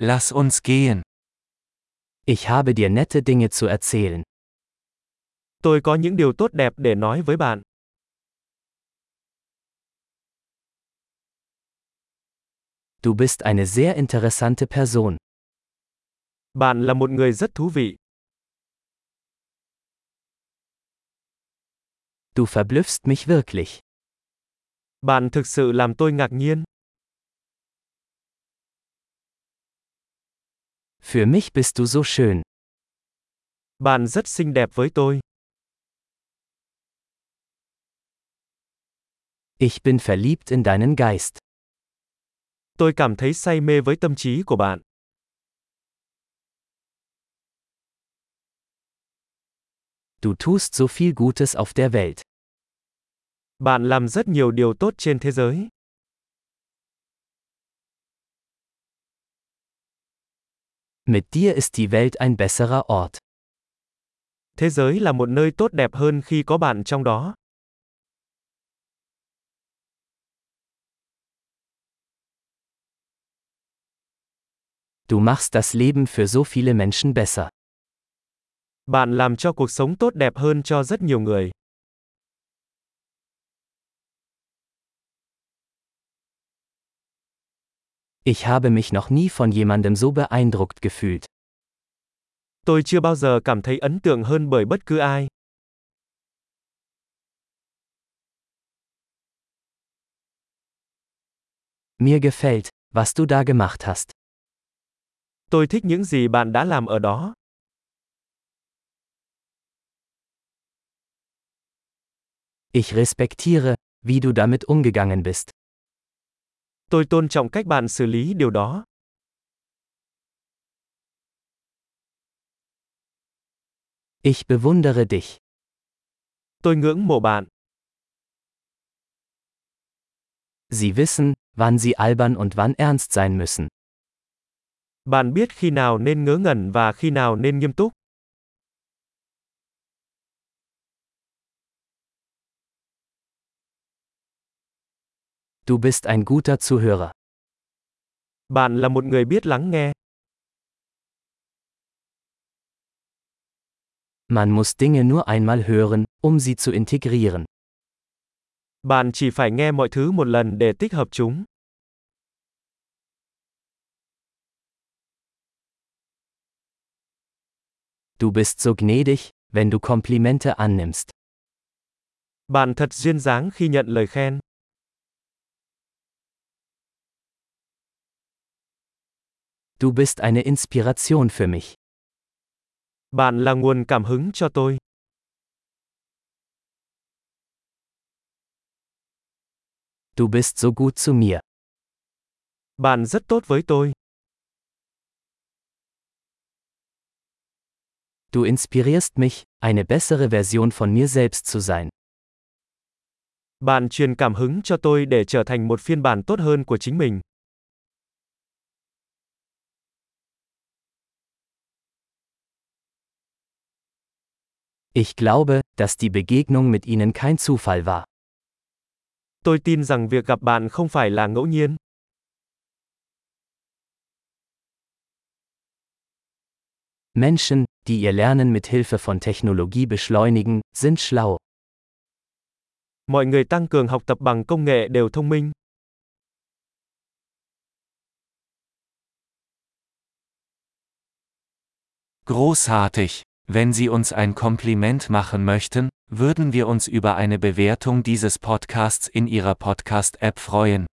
Lass uns gehen. Ich habe dir nette Dinge zu erzählen. Tôi có những điều tốt đẹp để nói với bạn. Du bist eine sehr interessante Person. Bạn là một người rất thú vị. Du verblüffst mich wirklich. Bạn thực sự làm tôi ngạc nhiên. Für mich bist du so schön. Bạn rất xinh đẹp với tôi. Ich bin verliebt in deinen Geist. Tôi cảm thấy say mê với tâm trí của bạn. Du tust so viel Gutes auf der Welt. Bạn làm rất nhiều điều tốt trên thế giới. Mit dir ist die Welt ein besserer Ort. Thế giới là một nơi tốt đẹp hơn khi có bạn trong đó. Du machst das Leben für so viele Menschen besser. Bạn làm cho cuộc sống tốt đẹp hơn cho rất nhiều người. Ich habe mich noch nie von jemandem so beeindruckt gefühlt. Tôi chưa bao giờ cảm thấy ấn tượng hơn bởi bất cứ ai. Mir gefällt, was du da gemacht hast. Tôi thích những gì bạn đã làm ở đó. Ich respektiere, wie du damit umgegangen bist. Tôi tôn trọng cách bạn xử lý điều đó. Ich bewundere dich. Tôi ngưỡng mộ bạn. Sie wissen, wann sie albern und wann ernst sein müssen. Bạn biết khi nào nên ngớ ngẩn và khi nào nên nghiêm túc. Du bist ein guter Zuhörer. Bạn là một người biết lắng nghe. Man muss Dinge nur einmal hören, um sie zu integrieren. Bạn chỉ phải nghe mọi thứ một lần để tích hợp chúng. Du bist so gnädig, wenn du Komplimente annimmst. Bạn thật duyên dáng khi nhận lời khen. Du bist eine Inspiration für mich. Bạn là nguồn cảm hứng cho tôi. Du bist so gut zu mir. Bạn rất tốt với tôi. Du inspirierst mich, eine bessere Version von mir selbst zu sein. Bạn truyền cảm hứng cho tôi để trở thành một phiên bản tốt hơn của chính mình. Ich glaube, dass die Begegnung mit ihnen kein Zufall war. Tôi tin rằng việc gặp bạn không phải là ngẫu nhiên. Menschen, die ihr Lernen mit Hilfe von Technologie beschleunigen, sind schlau. Mọi người tăng cường học tập bằng công nghệ đều thông minh. Großartig! Wenn Sie uns ein Kompliment machen möchten, würden wir uns über eine Bewertung dieses Podcasts in Ihrer Podcast-App freuen.